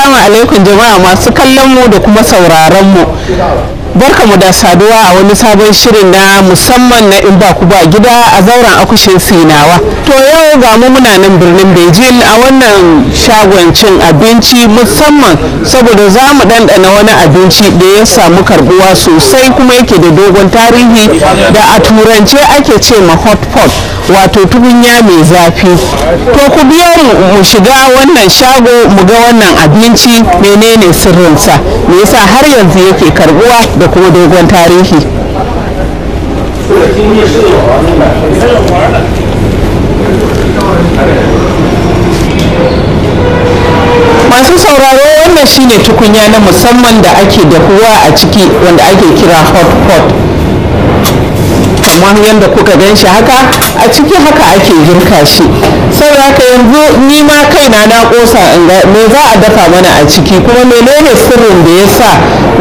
Assalamu alaikum jama'a masu kallon mu da kuma sauraron mu. Barka mu da saduwa a wani sabon shirin na musamman na in ba ku ba gida a zauren akushin sinawa. To yau ga mu muna nan birnin Beijing a wannan shagon cin abinci musamman saboda za mu ɗanɗana wani abinci da ya samu karbuwa sosai kuma yake da dogon tarihi da a turance ake ce ma hot pot wato tukunya mai zafi. To ku biyo mu shiga wannan shago mu ga wannan abinci menene sirrinsa me yasa har yanzu yake karbuwa da kuma dogon tarihi. Masu sauraro wannan shine tukunya na musamman da ake dahuwa a ciki wanda ake kira hot pot. Kamar yadda kuka gan shi haka a ciki haka ake girka shi. Sai haka yanzu ni ma kaina na kosa in ga me za a dafa mana a ciki kuma menene sirrin da ya sa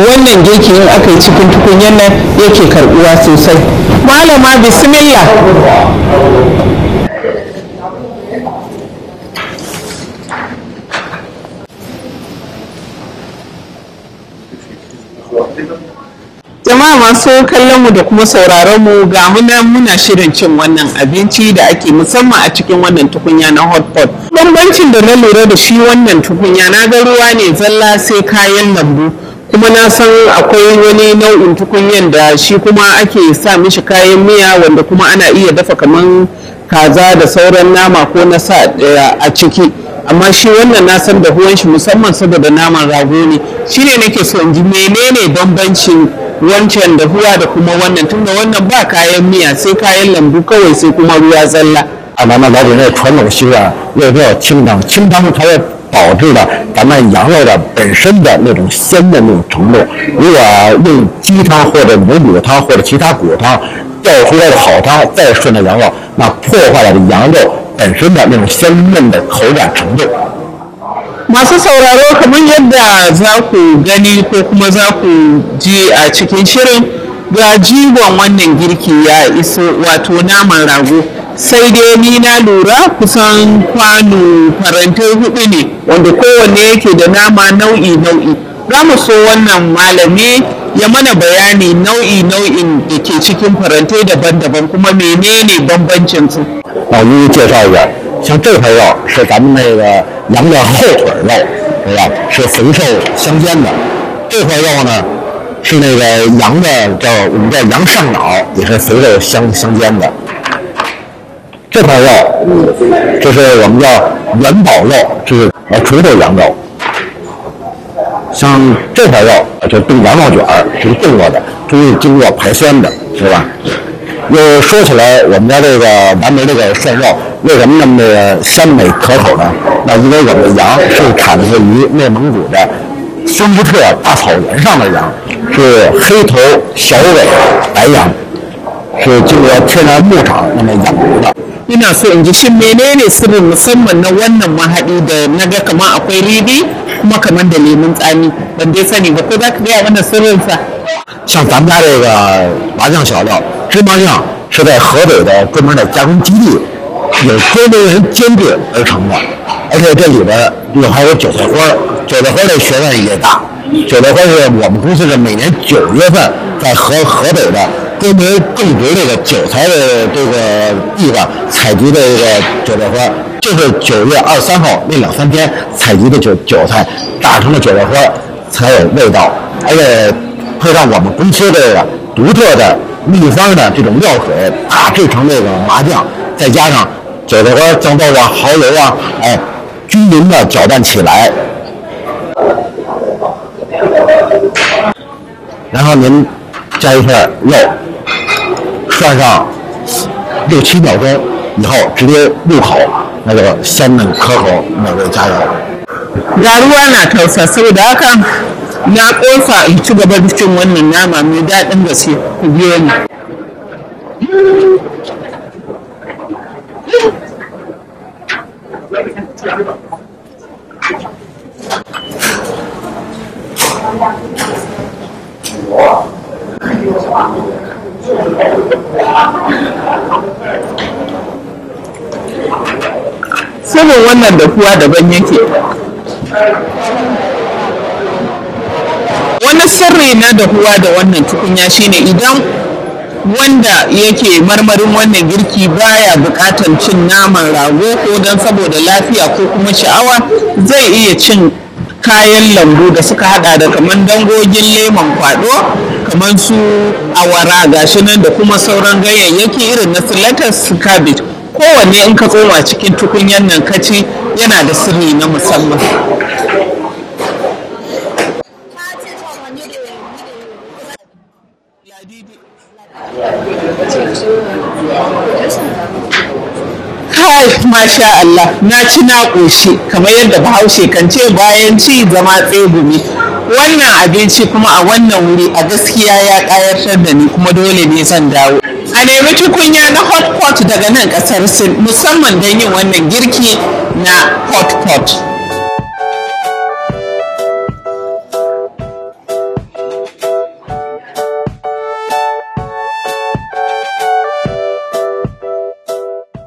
wannan girki in aka yi cikin tukunyan nan yake karbuwa sosai. Malama bismillah. Jama'a masu kallon mu da kuma sauraron mu ga muna muna shirin cin wannan abinci da ake musamman a cikin wannan tukunya na hot pot. Bambancin da na lura da shi wannan tukunya na ga ruwa ne zalla sai kayan lambu. Kuma na san akwai wani nau'in tukunyan da shi kuma ake sa mishi kayan miya wanda kuma ana iya dafa kaman kaza da sauran nama ko na sa a ciki. Amma shi wannan na san da huwan shi musamman saboda naman rago ne. Shine nake so in ji menene bambancin wancan da huwa da kuma wannan tunda wannan ba kayan miya sai kayan lambu kawai sai kuma ruwa zalla 啊，咱们老北那传统习惯又比较清汤，清汤它也保质了咱们羊肉的本身的那种鲜的那种程度。如果用鸡汤或者母乳汤或者其他骨汤调出来的好汤，再涮的羊肉，那破坏了羊肉本身的那种鲜嫩的口感程度。masu sauraro kamar yadda za ku gani ko kuma za ku ji a cikin shirin ga jigon wannan girki ya iso wato naman rago sai dai ni na lura kusan kwano farantai hudu ne wanda kowanne yake da nama nau'i nau'i za mu so wannan malami ya mana bayani nau'i nau'in da ke cikin farantai daban-daban kuma menene bambancin su 老一一介绍一下，像这块肉是咱们那个 羊的后腿肉，是吧？是肥瘦相间的。这块肉呢，是那个羊的叫我们叫羊上脑，也是肥瘦相相间的。这块肉，这是我们叫元宝肉，这是呃纯肉羊肉。像这块肉就炖羊肉卷儿，是炖过的，都是经过排鲜的，是吧？又说起来，我们家这个南门这个涮肉为什么那么的鲜美可口呢？那因为我们的羊是产自于内蒙古的松布特大草原上的羊，是黑头小尾白羊，是经过天然牧场那么养殖的。你那，的，什么那温嘛，还那个，你们本地，你是像咱们家这个麻酱小料芝麻酱，是在河北的专门的加工基地。有专门人煎制而成的，而且这里边又还有韭菜花，韭菜花儿这学问也大。韭菜花是我们公司是每年九月份在河河北的专门种植这个韭菜的这个地方采集的这个韭菜花，就是九月二三号那两三天采集的韭韭菜打成的韭菜花才有味道，而且配上我们公司这个独特的秘方的这种料水，打制成这个麻酱，再加上韭菜花、酱豆啊、蚝油啊，哎，均匀的搅拌起来。然后您加一片肉，涮上六七秒钟以后，直接入口，那个鲜嫩可口、美味佳肴。ga ruwa na tausa saboda haka na ƙosa in ci gaba da cin wannan nama mai daɗin gaske ku biyo ni sirrin wannan dafuwa daban yake. Wani sirri na dahuwa da wannan tukunya shine idan wanda yake marmarin wannan girki baya buƙatar cin naman rago ko don saboda lafiya ko kuma sha'awa zai iya cin kayan lambu da suka hada da kamar dangogin lemon kwado kamar su awara gashi nan da kuma sauran ganyayyaki irin na su lettuce cabbage. Kowanne in ka tsoma cikin tukunyan nan kaci yana da sirri na musamman. Kai masha Allah na ci na ƙoshi kamar yadda bahaushe kan ce bayan ci zama tsegumi. Wannan abinci kuma a wannan wuri a gaskiya ya ƙayatar da ni kuma dole ne zan dawo. A nemi tukunya na hot pot daga nan ƙasar sin musamman don yin wannan girki na hot pot.